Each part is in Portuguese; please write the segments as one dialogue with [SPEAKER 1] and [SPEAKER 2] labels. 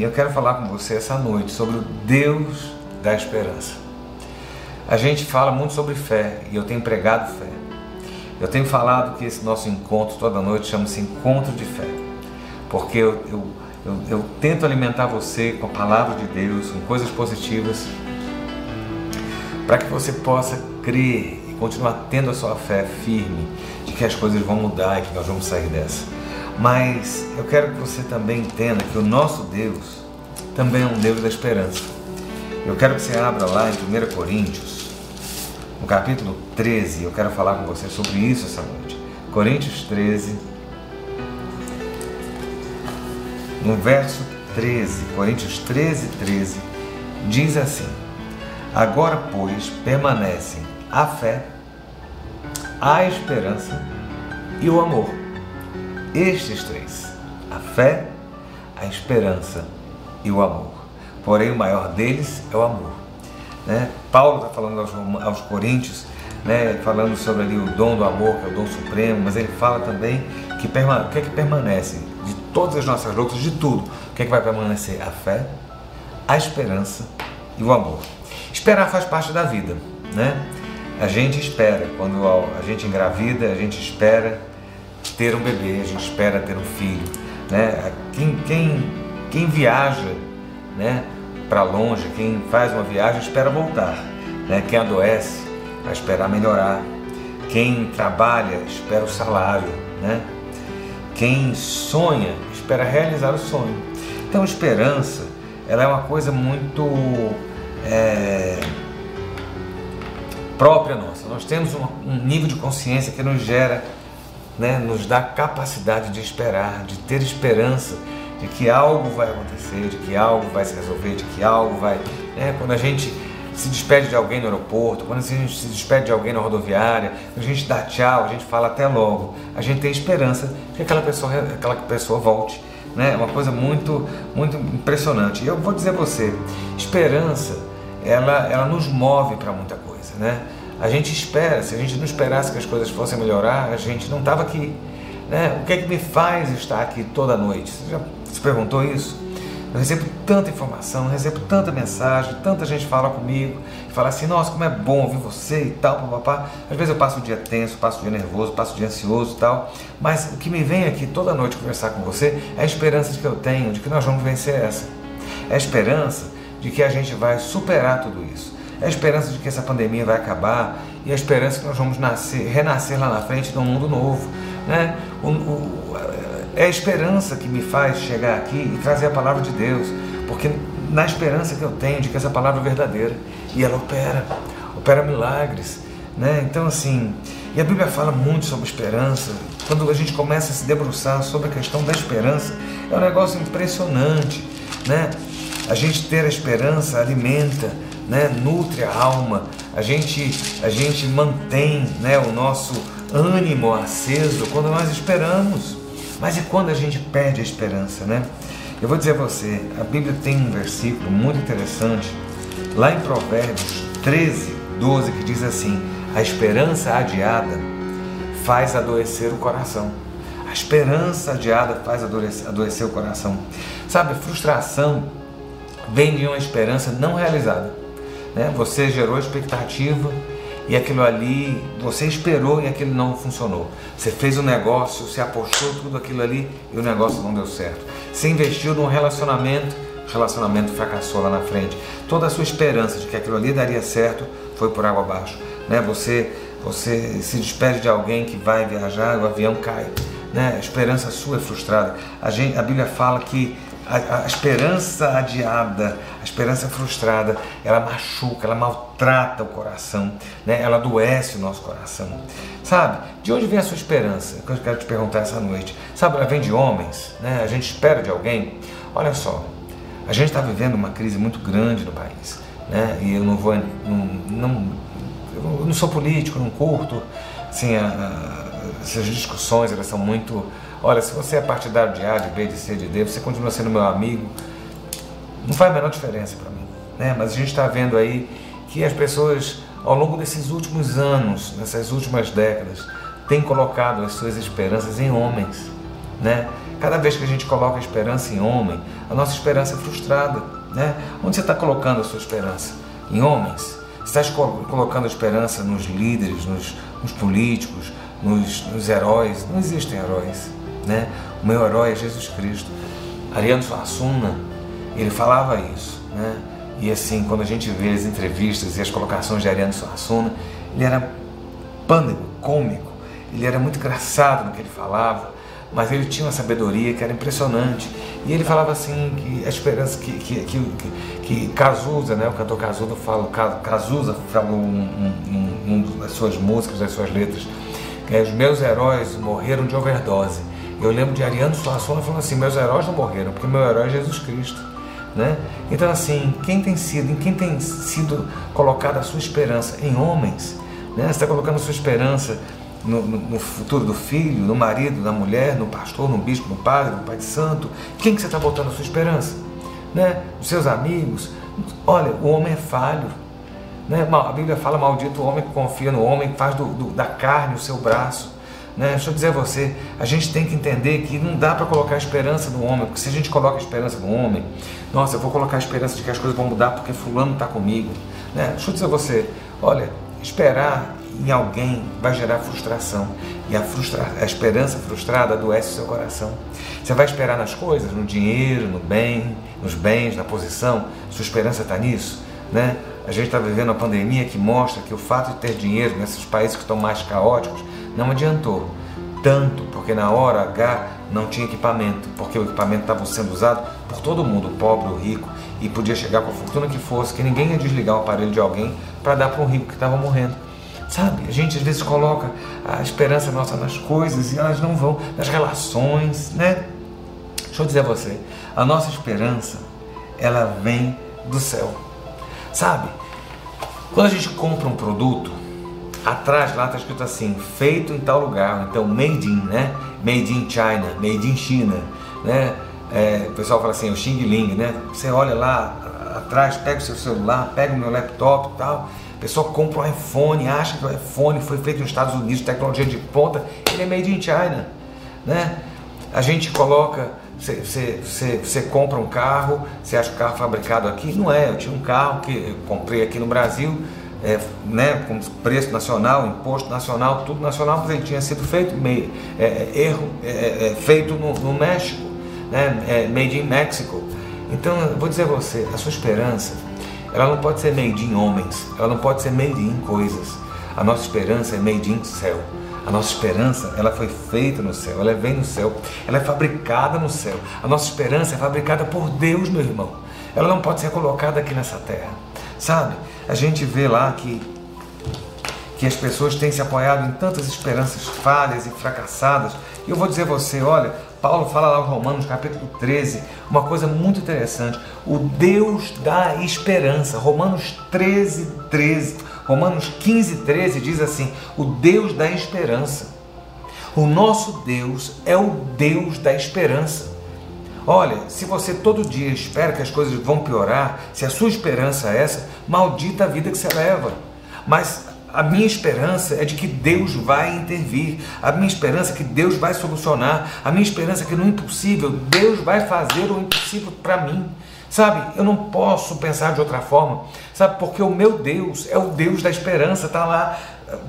[SPEAKER 1] Eu quero falar com você essa noite sobre o Deus da esperança. A gente fala muito sobre fé e eu tenho pregado fé. Eu tenho falado que esse nosso encontro toda noite chama-se Encontro de Fé, porque eu, eu, eu, eu, tento alimentar você com a palavra de Deus, com coisas positivas, para que você possa crer e continuar tendo a sua fé firme de que as coisas vão mudar e que nós vamos sair dessa. Mas eu quero que você também entenda que o nosso Deus também é um Deus da esperança. Eu quero que você abra lá em 1 Coríntios, no capítulo 13, eu quero falar com você sobre isso essa noite. Coríntios 13, no verso 13, Coríntios 13, 13, diz assim: Agora, pois, permanecem a fé, a esperança e o amor estes três: a fé, a esperança e o amor. Porém, o maior deles é o amor. Né? Paulo está falando aos, aos Coríntios, né? falando sobre ali o dom do amor, que é o dom supremo, mas ele fala também que o que é que permanece de todas as nossas lutas, de tudo. O que é que vai permanecer? A fé, a esperança e o amor. Esperar faz parte da vida, né? A gente espera, quando a gente engravida, a gente espera ter um bebê, a gente espera ter um filho. Né? Quem, quem, quem viaja né, para longe, quem faz uma viagem, espera voltar. Né? Quem adoece, vai esperar melhorar. Quem trabalha, espera o salário. Né? Quem sonha, espera realizar o sonho. Então, esperança ela é uma coisa muito é, própria nossa. Nós temos um, um nível de consciência que nos gera né, nos dá capacidade de esperar, de ter esperança de que algo vai acontecer, de que algo vai se resolver, de que algo vai. Né, quando a gente se despede de alguém no aeroporto, quando a gente se despede de alguém na rodoviária, a gente dá tchau, a gente fala até logo, a gente tem esperança que aquela pessoa, aquela pessoa volte. Né? É uma coisa muito, muito impressionante. E eu vou dizer a você, esperança, ela, ela nos move para muita coisa. Né? A gente espera, se a gente não esperasse que as coisas fossem melhorar, a gente não estava aqui. Né? O que é que me faz estar aqui toda noite? Você já se perguntou isso? Eu recebo tanta informação, recebo tanta mensagem, tanta gente fala comigo fala assim, nossa, como é bom ouvir você e tal, papapá. Às vezes eu passo o dia tenso, passo o dia nervoso, passo o dia ansioso e tal, mas o que me vem aqui toda noite conversar com você é a esperança de que eu tenho, de que nós vamos vencer essa. É a esperança de que a gente vai superar tudo isso a esperança de que essa pandemia vai acabar e a esperança que nós vamos nascer, renascer lá na frente num mundo novo. Né? O, o, é a esperança que me faz chegar aqui e trazer a palavra de Deus, porque na esperança que eu tenho de que essa palavra é verdadeira e ela opera, opera milagres. Né? Então, assim, e a Bíblia fala muito sobre esperança. Quando a gente começa a se debruçar sobre a questão da esperança, é um negócio impressionante. Né? A gente ter a esperança alimenta né, nutre a alma, a gente, a gente mantém né, o nosso ânimo aceso quando nós esperamos. Mas e quando a gente perde a esperança, né? Eu vou dizer a você, a Bíblia tem um versículo muito interessante, lá em Provérbios 13, 12, que diz assim: A esperança adiada faz adoecer o coração. A esperança adiada faz adoecer, adoecer o coração. Sabe, frustração vem de uma esperança não realizada. Né? Você gerou expectativa e aquilo ali, você esperou e aquilo não funcionou. Você fez um negócio, você apostou tudo aquilo ali e o negócio não deu certo. Você investiu num relacionamento, o relacionamento fracassou lá na frente. Toda a sua esperança de que aquilo ali daria certo foi por água abaixo. Né? Você, você se despede de alguém que vai viajar, o avião cai. Né? A esperança sua é frustrada. A, gente, a Bíblia fala que a, a, esperança adiada, esperança frustrada, ela machuca, ela maltrata o coração, né? ela adoece o nosso coração. Sabe? De onde vem a sua esperança? Que eu quero te perguntar essa noite. Sabe, ela vem de homens, né? a gente espera de alguém. Olha só, a gente está vivendo uma crise muito grande no país. Né? E eu não vou. Não, não, eu não sou político, não curto. Assim, a, a, essas discussões elas são muito Olha, se você é partidário de A, de B, de C, de D, você continua sendo meu amigo, não faz a menor diferença para mim. Né? Mas a gente está vendo aí que as pessoas, ao longo desses últimos anos, nessas últimas décadas, têm colocado as suas esperanças em homens. Né? Cada vez que a gente coloca a esperança em homem, a nossa esperança é frustrada. Né? Onde você está colocando a sua esperança? Em homens? Você está colocando a esperança nos líderes, nos, nos políticos, nos, nos, heróis? Não existem heróis. Né? O meu herói é Jesus Cristo. Ariano Suassuna, ele falava isso. Né? E assim, quando a gente vê as entrevistas e as colocações de Ariano Suassuna, ele era pânico, cômico, ele era muito engraçado no que ele falava, mas ele tinha uma sabedoria que era impressionante. E ele falava assim que a esperança que, que, que, que Cazuza, né, o cantor Cazuza, fala, Cazuza falou um, um, um, das suas músicas, das suas letras, que é, os meus heróis morreram de overdose. Eu lembro de Ariano Suassuna falando assim, meus heróis não morreram, porque meu herói é Jesus Cristo. Né? Então assim, quem tem sido, em quem tem sido colocada a sua esperança? Em homens. Né? Você está colocando a sua esperança no, no, no, futuro do filho, no marido, na mulher, no pastor, no bispo, no padre, no pai de santo. Quem que você está botando a sua esperança? Né? Os seus amigos. Olha, o homem é falho. Né? A Bíblia fala, maldito o homem que confia no homem, que faz do, do, da carne o seu braço. Né? Deixa eu dizer a você, a gente tem que entender que não dá para colocar a esperança no homem, porque se a gente coloca a esperança no homem, nossa, eu vou colocar a esperança de que as coisas vão mudar porque fulano está comigo. Né? Deixa eu dizer a você, olha, esperar em alguém vai gerar frustração. E a, frustra a esperança frustrada adoece o seu coração. Você vai esperar nas coisas, no dinheiro, no bem, nos bens, na posição. Sua esperança está nisso, né? A gente está vivendo uma pandemia que mostra que o fato de ter dinheiro nesses países que estão mais caóticos não adiantou tanto, porque na hora H não tinha equipamento, porque o equipamento estava sendo usado por todo mundo, pobre, o rico, e podia chegar com a fortuna que fosse, que ninguém ia desligar o aparelho de alguém para dar para um rico que estava morrendo. Sabe? A gente às vezes coloca a esperança nossa nas coisas e elas não vão, nas relações, né? Deixa eu dizer a você, a nossa esperança, ela vem do céu. Sabe? Quando a gente compra um produto, atrás lá está escrito assim, feito em tal lugar, então made in, né? Made in China, made in China, né? É, o pessoal fala assim, o Xing Ling, né? Você olha lá atrás, pega o seu celular, pega o meu laptop e tal, a pessoa compra um iPhone, acha que o iPhone foi feito nos Estados Unidos, tecnologia de ponta, ele é made in China, né? A gente coloca, você, você, compra um carro, você acha o carro fabricado aqui? Não é, eu tinha um carro que eu comprei aqui no Brasil, é, né, com preço nacional, imposto nacional, tudo nacional, ele tinha sido feito, meio, é, é erro, é, é, é, feito no, no México, né, made in Mexico. Então, eu vou dizer a você, a sua esperança, ela não pode ser made in homens, ela não pode ser made in coisas. A nossa esperança é made in céu. A nossa esperança, ela foi feita no céu, ela vem no céu, ela é fabricada no céu. A nossa esperança é fabricada por Deus, meu irmão. Ela não pode ser colocada aqui nessa terra. Sabe? A gente vê lá que, que as pessoas têm se apoiado em tantas esperanças falhas e fracassadas. E eu vou dizer a você, olha, Paulo fala lá em Romanos capítulo 13, uma coisa muito interessante. O Deus da esperança. Romanos 13, 13. Romanos 15, 13 diz assim: o Deus da esperança. O nosso Deus é o Deus da esperança. Olha, se você todo dia espera que as coisas vão piorar, se a sua esperança é essa, maldita a vida que você leva. Mas a minha esperança é de que Deus vai intervir. A minha esperança é que Deus vai solucionar. A minha esperança é que no impossível Deus vai fazer o impossível para mim. Sabe, eu não posso pensar de outra forma. Sabe, porque o meu Deus é o Deus da esperança, está lá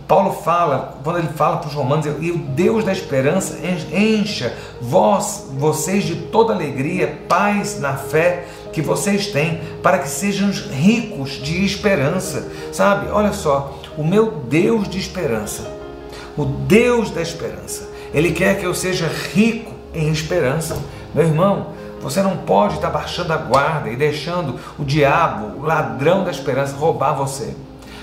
[SPEAKER 1] Paulo fala, quando ele fala para os romanos, e o Deus da esperança encha vós, vocês de toda alegria, paz na fé que vocês têm, para que sejam ricos de esperança. Sabe? Olha só, o meu Deus de esperança, o Deus da esperança, ele quer que eu seja rico em esperança. Meu irmão, você não pode estar baixando a guarda e deixando o diabo, o ladrão da esperança, roubar você.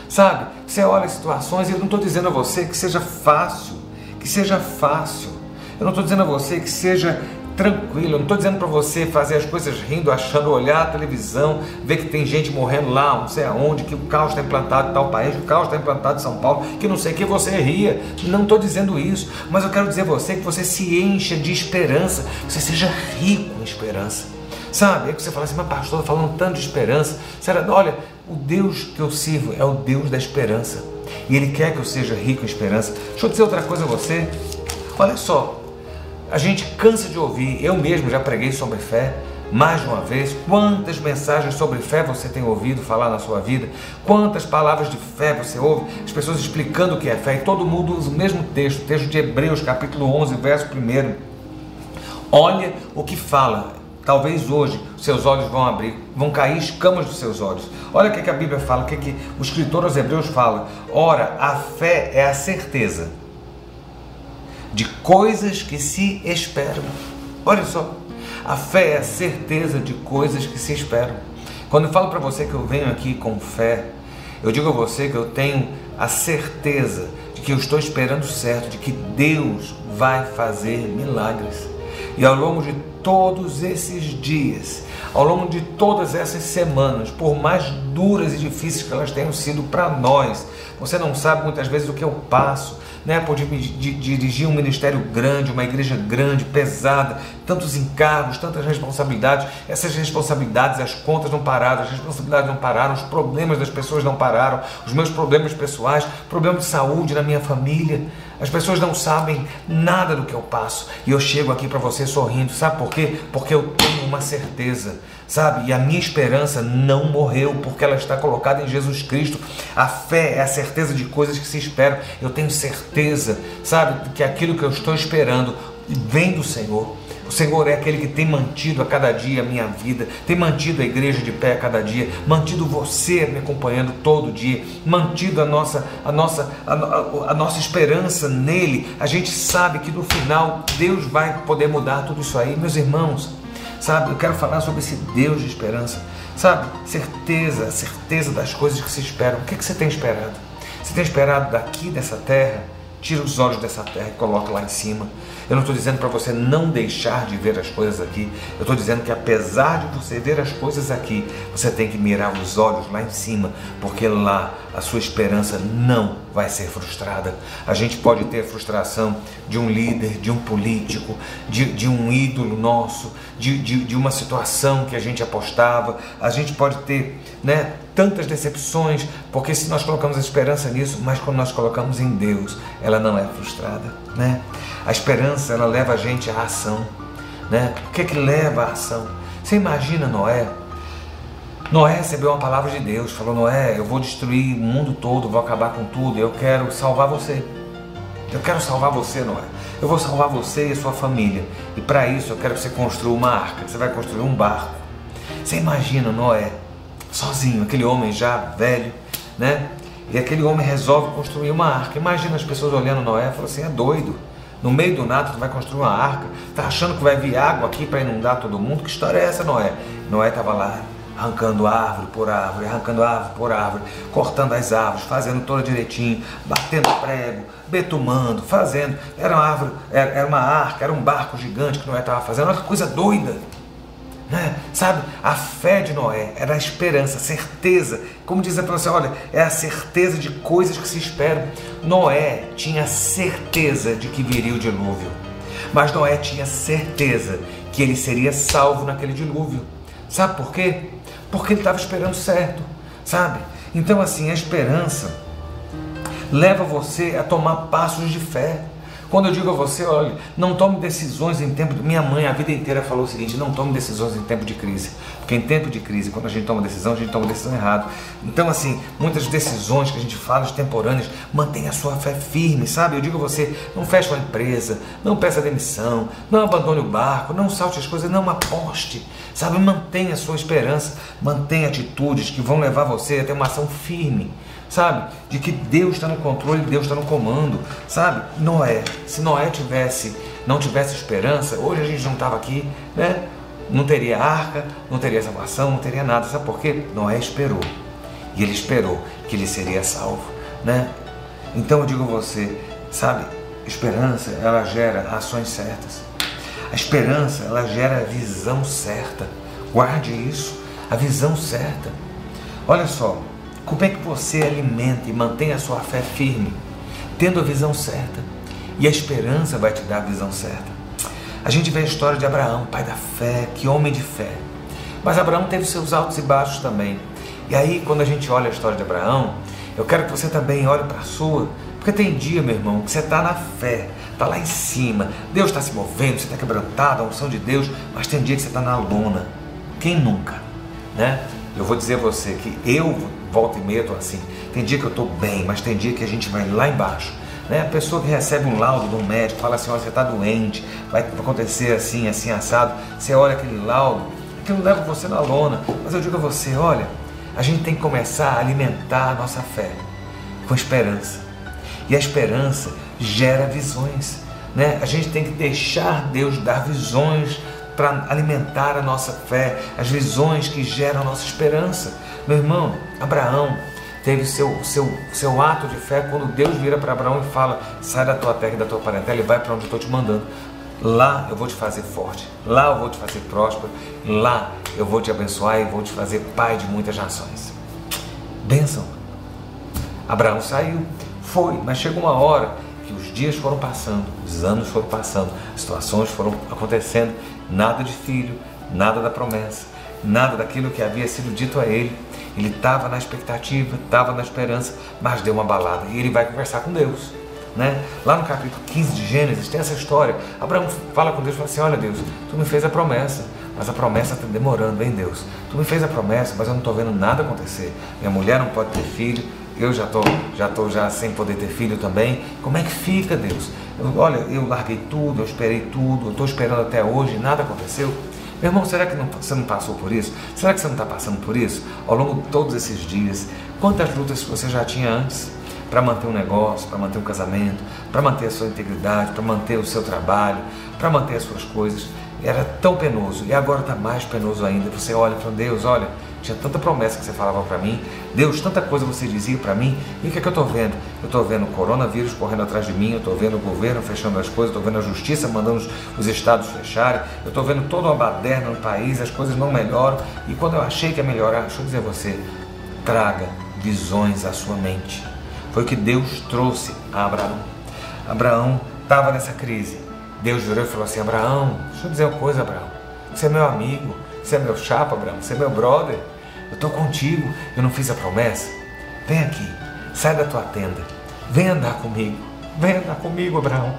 [SPEAKER 1] Sabe? Você olha situações e eu não estou dizendo a você que seja fácil, que seja fácil. Eu não estou dizendo a você que seja tranquilo. Eu não estou dizendo para você fazer as coisas rindo, achando, olhar a televisão, ver que tem gente morrendo lá, não sei aonde, que o caos está implantado em tal país, que o caos está implantado em São Paulo, que não sei que você ria. Não estou dizendo isso, mas eu quero dizer a você que você se encha de esperança, que você seja rico em esperança. Sabe? Aí que você fala assim, mas pastor, falando tanto de esperança. Será? Olha, o Deus que eu sirvo é o Deus da esperança. E Ele quer que eu seja rico em esperança. Deixa eu dizer outra coisa a você. Olha só, A gente cansa de ouvir, eu mesmo já preguei sobre fé mais de uma vez. Quantas mensagens sobre fé você tem ouvido falar na sua vida? Quantas palavras de fé você ouve? As pessoas explicando o que é fé e todo mundo usa o mesmo texto, texto de Hebreus, capítulo 11, verso 1. Olha o que fala. Talvez hoje seus olhos vão abrir, vão cair escamas dos seus olhos. Olha o que, a Bíblia fala, o que, que o escritor aos Hebreus fala. Ora, a fé é a certeza de coisas que se esperam. Olha só, a fé é a certeza de coisas que se esperam. Quando eu falo para você que eu venho aqui com fé, eu digo a você que eu tenho a certeza de que eu estou esperando certo, de que Deus vai fazer milagres. E ao longo de todos esses dias, ao longo de todas essas semanas, por mais duras e difíceis que elas tenham sido para nós, você não sabe muitas vezes o que eu passo, né, dirigir um ministério grande, uma igreja grande, pesada, tantos encargos, tantas responsabilidades. Essas responsabilidades, as contas não pararam, as responsabilidades não pararam, os problemas das pessoas não pararam, os meus problemas pessoais, problemas de saúde na minha família. As pessoas não sabem nada do que eu passo e eu chego aqui para você sorrindo. Sabe por quê? Porque eu tenho uma certeza, sabe? E a minha esperança não morreu porque ela está colocada em Jesus Cristo. A fé é a certeza de coisas que se esperam. Eu tenho certeza, sabe, que aquilo que eu estou esperando vem do Senhor. O Senhor é aquele que tem mantido a cada dia a minha vida, tem mantido a igreja de pé a cada dia, mantido você me acompanhando todo dia, mantido a nossa, a nossa, a, a, a nossa esperança nele. A gente sabe que no final Deus vai poder mudar tudo isso aí, meus irmãos. Sabe, eu quero falar sobre esse Deus de esperança. Sabe, certeza, certeza das coisas que se esperam. O que, que você tem esperado? Você tem esperado daqui dessa terra? Tira os olhos dessa terra e coloca lá em cima. Eu não estou dizendo para você não deixar de ver as coisas aqui. Eu estou dizendo que apesar de você ver as coisas aqui, você tem que mirar os olhos lá em cima, porque lá a sua esperança não vai ser frustrada. A gente pode ter frustração de um líder, de um político, de, de um ídolo nosso, de, de, de uma situação que a gente apostava. A gente pode ter né, tantas decepções, porque se nós colocamos a esperança nisso, mas quando nós colocamos em Deus, ela não é frustrada. Né? A esperança ela leva a gente à ação. Né? O que é que leva à ação? Você imagina Noé? Noé recebeu uma palavra de Deus, falou: Noé, eu vou destruir o mundo todo, vou acabar com tudo, eu quero salvar você. Eu quero salvar você, Noé. Eu vou salvar você e a sua família. E para isso eu quero que você construa uma arca. Você vai construir um barco. Você imagina Noé, sozinho, aquele homem já velho, né? E aquele homem resolve construir uma arca. Imagina as pessoas olhando Noé e falam assim: é doido. No meio do nada tu vai construir uma arca. Tá achando que vai vir água aqui para inundar todo mundo? Que história é essa, Noé? Noé estava lá arrancando árvore por árvore, arrancando árvore por árvore, cortando as árvores, fazendo toda direitinho, batendo prego, betumando, fazendo. Era uma árvore, era uma arca, era um barco gigante que Noé estava fazendo, uma coisa doida. Né? Sabe, a fé de Noé era a esperança, a certeza. Como diz a professora, olha, é a certeza de coisas que se esperam. Noé tinha certeza de que viria o dilúvio, mas Noé tinha certeza que ele seria salvo naquele dilúvio. Sabe por quê? Porque ele estava esperando certo, sabe? Então, assim, a esperança leva você a tomar passos de fé. Quando eu digo a você, olha, não tome decisões em tempo. De... Minha mãe a vida inteira falou o seguinte: não tome decisões em tempo de crise. Porque em tempo de crise, quando a gente toma decisão, a gente toma decisão errada. Então, assim, muitas decisões que a gente fala de temporâneas, mantenha a sua fé firme, sabe? Eu digo a você: não feche uma empresa, não peça demissão, não abandone o barco, não salte as coisas, não aposte, sabe? Mantenha a sua esperança, mantenha atitudes que vão levar você a ter uma ação firme sabe? De que Deus está no controle, Deus está no comando, sabe? Noé, se Noé tivesse, não tivesse esperança, hoje a gente não estava aqui, né? Não teria arca, não teria salvação, não teria nada. Sabe por quê? Noé esperou. E ele esperou que ele seria salvo, né? Então eu digo a você, sabe? Esperança, ela gera ações certas. A esperança, ela gera a visão certa. Guarde isso, a visão certa. Olha só, como é que você alimenta e mantém a sua fé firme, tendo a visão certa? E a esperança vai te dar a visão certa. A gente vê a história de Abraão, pai da fé, que homem de fé. Mas Abraão teve seus altos e baixos também. E aí, quando a gente olha a história de Abraão, eu quero que você também olhe para a sua, Porque tem dia, meu irmão, que você está na fé, está lá em cima, Deus está se movendo, você está quebrantado, a unção de Deus, mas tem dia que você está na lona. Quem nunca? Né? Eu vou dizer a você que eu volto e estou assim. Tem dia que eu estou bem, mas tem dia que a gente vai lá embaixo. Né? A pessoa que recebe um laudo um médico, fala assim, olha, você está doente, vai acontecer assim, assim, assado. Você olha aquele laudo, aquilo leva você na lona. Mas eu digo a você, olha, a gente tem que começar a alimentar a nossa fé com esperança. E a esperança gera visões. Né? A gente tem que deixar Deus dar visões para alimentar a nossa fé, as visões que geram a nossa esperança. Meu irmão, Abraão teve seu, seu, seu ato de fé quando Deus vira para Abraão e fala: sai da tua terra e da tua parentela e vai para onde eu estou te mandando. Lá eu vou te fazer forte, lá eu vou te fazer próspero, lá eu vou te abençoar e vou te fazer pai de muitas nações. Bênção. Abraão saiu, foi, mas chegou uma hora que os dias foram passando, os anos foram passando, as situações foram acontecendo, nada de filho, nada da promessa, nada daquilo que havia sido dito a ele. Ele estava na expectativa, estava na esperança, mas deu uma balada e ele vai conversar com Deus. Né? Lá no capítulo 15 de Gênesis tem essa história. Abraão fala com Deus e fala assim: Olha, Deus, tu me fez a promessa, mas a promessa está demorando, hein, Deus? Tu me fez a promessa, mas eu não estou vendo nada acontecer. Minha mulher não pode ter filho, eu já estou já tô já sem poder ter filho também. Como é que fica, Deus? Eu, olha, eu larguei tudo, eu esperei tudo, eu estou esperando até hoje, nada aconteceu. Meu irmão, será que não, você não passou por isso? Será que você não está passando por isso? Ao longo de todos esses dias, quantas lutas você já tinha antes? Para manter um negócio, para manter um casamento, para manter a sua integridade, para manter o seu trabalho, para manter as suas coisas. Era tão penoso e agora está mais penoso ainda. Você olha fala, Deus, olha, tinha tanta promessa que você falava para mim, Deus, tanta coisa você dizia para mim, e o que é que eu estou vendo? Eu estou vendo o coronavírus correndo atrás de mim, eu estou vendo o governo fechando as coisas, estou vendo a justiça mandando os, os estados fecharem, eu estou vendo toda uma baderna no país, as coisas não melhoram, e quando eu achei que ia melhorar, deixa eu dizer a você, traga visões à sua mente. Foi o que Deus trouxe a Abraão. Abraão estava nessa crise. Deus virou e falou assim: Abraão, deixa eu dizer uma coisa, Abraão. Você é meu amigo, você é meu chapa, Abraão, você é meu brother. Eu estou contigo, eu não fiz a promessa. Vem aqui, sai da tua tenda, vem andar comigo, vem andar comigo, Abraão.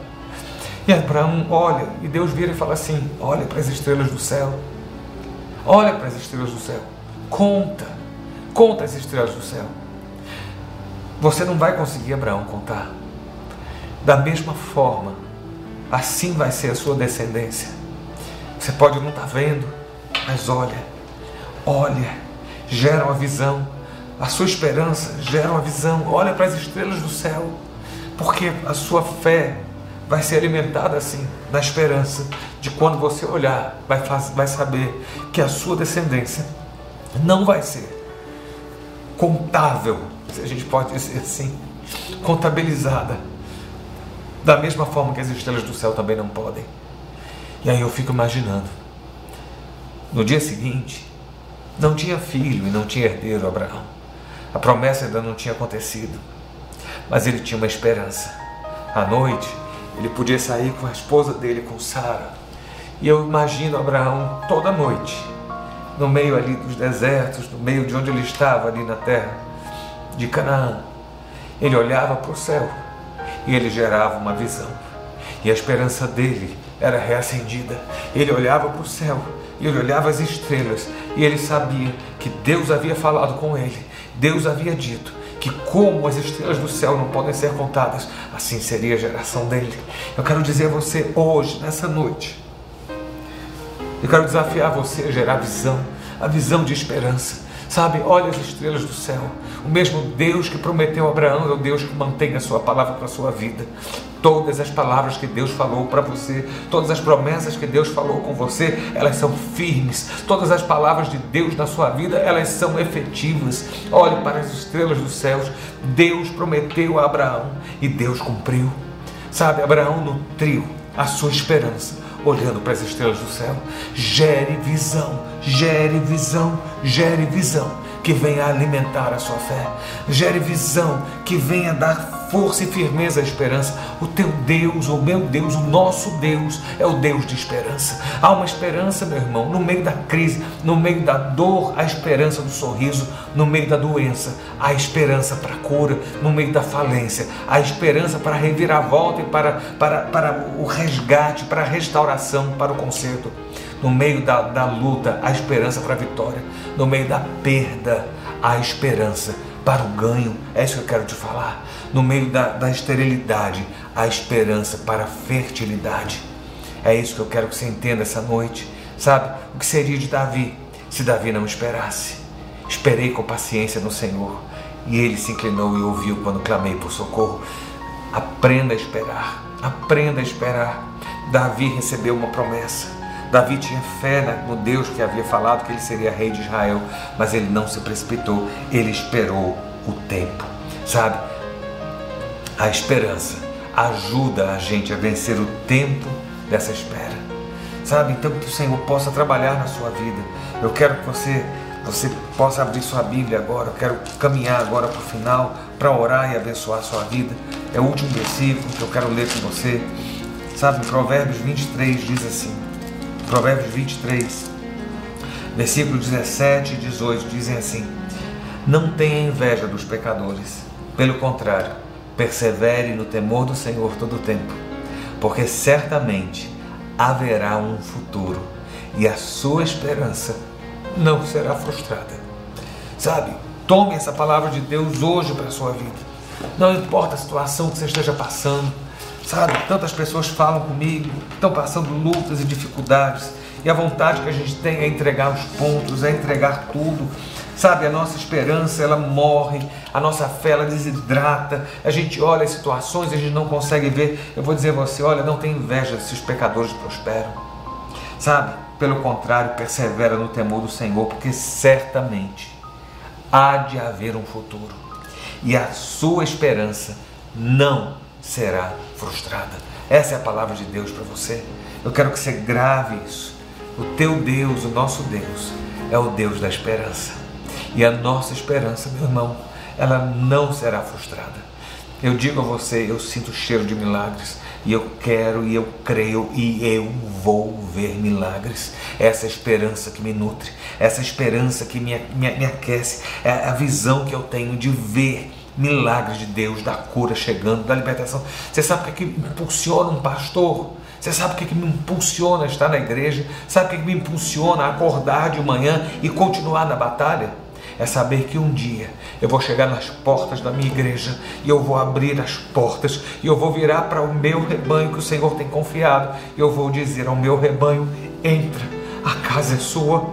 [SPEAKER 1] E Abraão olha, e Deus vira e fala assim: olha para as estrelas do céu, olha para as estrelas do céu, conta, conta as estrelas do céu. Você não vai conseguir, Abraão, contar. Da mesma forma, assim vai ser a sua descendência. Você pode não estar tá vendo, mas olha, olha gera uma visão. A sua esperança gera uma visão. Olha para as estrelas do céu, porque a sua fé vai ser alimentada assim, na esperança de quando você olhar, vai, vai saber que a sua descendência não vai ser contável, se a gente pode dizer assim, contabilizada, da mesma forma que as estrelas do céu também não podem. E aí eu fico imaginando, no dia seguinte, não tinha filho e não tinha herdeiro Abraão. A promessa ainda não tinha acontecido. Mas ele tinha uma esperança. À noite, ele podia sair com a esposa dele, com Sara. E eu imagino Abraão toda noite, no meio ali dos desertos, no meio de onde ele estava, ali na terra de Canaã. Ele olhava para o céu e ele gerava uma visão. E a esperança dele era reacendida. Ele olhava para o céu ele olhava as estrelas e ele sabia que Deus havia falado com ele. Deus havia dito que como as estrelas do céu não podem ser contadas, assim seria a geração dele. Eu quero dizer a você hoje, nessa noite, eu quero desafiar você a gerar visão, a visão de esperança. Sabe, olha as estrelas do céu. O mesmo Deus que prometeu a Abraão é o Deus que mantém a sua palavra para a sua vida. Todas as palavras que Deus falou para você, todas as promessas que Deus falou com você, elas são firmes. Todas as palavras de Deus na sua vida, elas são efetivas. Olhe para as estrelas dos céus. Deus prometeu a Abraão e Deus cumpriu. Sabe, Abraão nutriu a sua esperança olhando para as estrelas do céu. Gere visão, gere visão, gere visão que venha alimentar a sua fé. Gere visão que venha dar força e firmeza a esperança. O teu Deus, o meu Deus, o nosso Deus é o Deus de esperança. Há uma esperança, meu irmão, no meio da crise, no meio da dor, a esperança do sorriso, no meio da doença, a esperança para a cura, no meio da falência, a esperança para a reviravolta e para, para, para o resgate, para a restauração, para o conserto. No meio da, da luta, a esperança para a vitória. No meio da perda, a esperança para o ganho. É isso que eu quero te falar. No meio da, da esterilidade, a esperança para a fertilidade. É isso que eu quero que você entenda essa noite. Sabe o que seria de Davi se Davi não esperasse? Esperei com paciência no Senhor e ele se inclinou e ouviu quando clamei por socorro. Aprenda a esperar, aprenda a esperar. Davi recebeu uma promessa. Davi tinha fé no Deus que havia falado que ele seria rei de Israel, mas ele não se precipitou, ele esperou o tempo. Sabe? A esperança ajuda a gente a vencer o tempo dessa espera. Sabe? Então que o Senhor possa trabalhar na sua vida. Eu quero que você você possa abrir sua Bíblia agora. Eu quero caminhar agora para o final para orar e abençoar a sua vida. É o último versículo que eu quero ler com você. Sabe, Provérbios 23 diz assim: Provérbios 23, versículos 17 e 18 dizem assim: Não tenha inveja dos pecadores, pelo contrário, persevere no temor do Senhor todo o tempo, porque certamente haverá um futuro e a sua esperança não será frustrada. Sabe, tome essa palavra de Deus hoje para a sua vida. Não importa a situação que você esteja passando, Sabe, tantas pessoas falam comigo, estão passando lutas e dificuldades, e a vontade que a gente tem é entregar os pontos, é entregar tudo. Sabe, a nossa esperança ela morre, a nossa fé ela desidrata, a gente olha as situações e a gente não consegue ver. Eu vou dizer a você: olha, não tem inveja se os pecadores prosperam. Sabe, pelo contrário, persevera no temor do Senhor, porque certamente há de haver um futuro e a sua esperança não será frustrada. Essa é a palavra de Deus para você. Eu quero que você grave isso. O teu Deus, o nosso Deus, é o Deus da esperança. E a nossa esperança, meu irmão, ela não será frustrada. Eu digo a você, eu sinto cheiro de milagres e eu quero e eu creio e eu vou ver milagres. Essa esperança que me nutre, essa esperança que me, me, me aquece, é a visão que eu tenho de ver milagres de Deus, da cura chegando, da libertação. Você sabe o que, que impulsiona um pastor? Você sabe o que, que me impulsiona a estar na igreja? Sabe o que, que me impulsiona a acordar de manhã e continuar na batalha? É saber que um dia eu vou chegar nas portas da minha igreja e eu vou abrir as portas e eu vou virar para o meu rebanho que o Senhor tem confiado e eu vou dizer ao meu rebanho: entra, a casa é sua,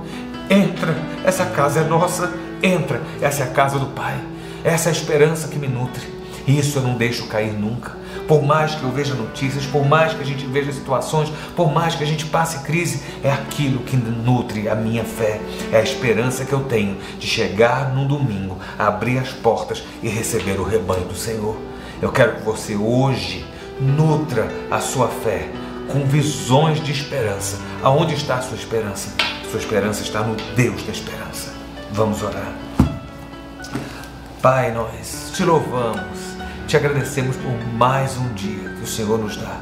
[SPEAKER 1] entra, essa casa é nossa, entra, essa é a casa do Pai. Essa é a esperança que me nutre. Isso eu não deixo cair nunca. Por mais que eu veja notícias, por mais que a gente veja situações, por mais que a gente passe crise, é aquilo que nutre a minha fé. É a esperança que eu tenho de chegar num domingo, abrir as portas e receber o rebanho do Senhor. Eu quero que você hoje nutra a sua fé com visões de esperança. Aonde está a sua esperança? Sua esperança está no Deus da esperança. Vamos orar. Pai, nós te louvamos, te agradecemos por mais um dia que o Senhor nos dá.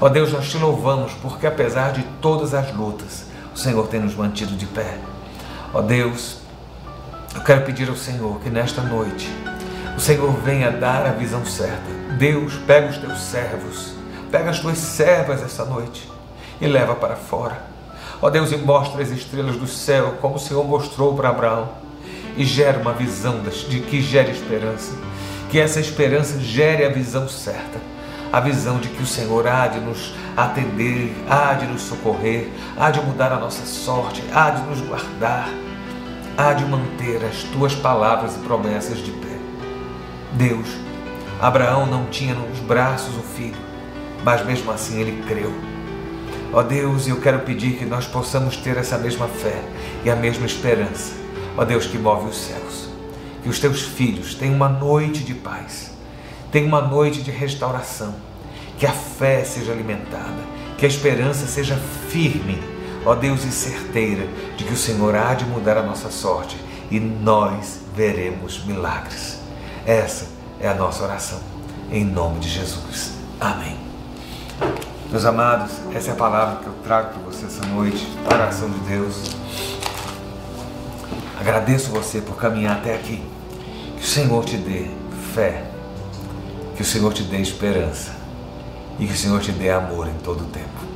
[SPEAKER 1] Ó Deus, nós te louvamos porque apesar de todas as lutas, o Senhor tem nos mantido de pé. Ó Deus, eu quero pedir ao Senhor que nesta noite o Senhor venha dar a visão certa. Deus, pega os teus servos, pega as tuas servas essa noite e leva para fora. Ó Deus, e mostra as estrelas do céu como o Senhor mostrou para Abraão e gera uma visão de que gere esperança. Que essa esperança gere a visão certa, a visão de que o Senhor há de nos atender, há de nos socorrer, há de mudar a nossa sorte, há de nos guardar, há de manter as tuas palavras e promessas de pé. Deus, Abraão não tinha nos braços o filho, mas mesmo assim ele creu. Ó Deus, eu quero pedir que nós possamos ter essa mesma fé e a mesma esperança Ó Deus que move os céus, que os teus filhos tenham uma noite de paz, tenham uma noite de restauração, que a fé seja alimentada, que a esperança seja firme, ó Deus, e certeira de que o Senhor há de mudar a nossa sorte e nós veremos milagres. Essa é a nossa oração. em nome de Jesus. Amém. Meus amados, essa é a palavra que eu trago para você essa noite, coração de Deus. Agradeço você por caminhar até aqui. O Senhor te dê fé, que o Senhor te dê esperança e que o Senhor te dê amor em todo o tempo.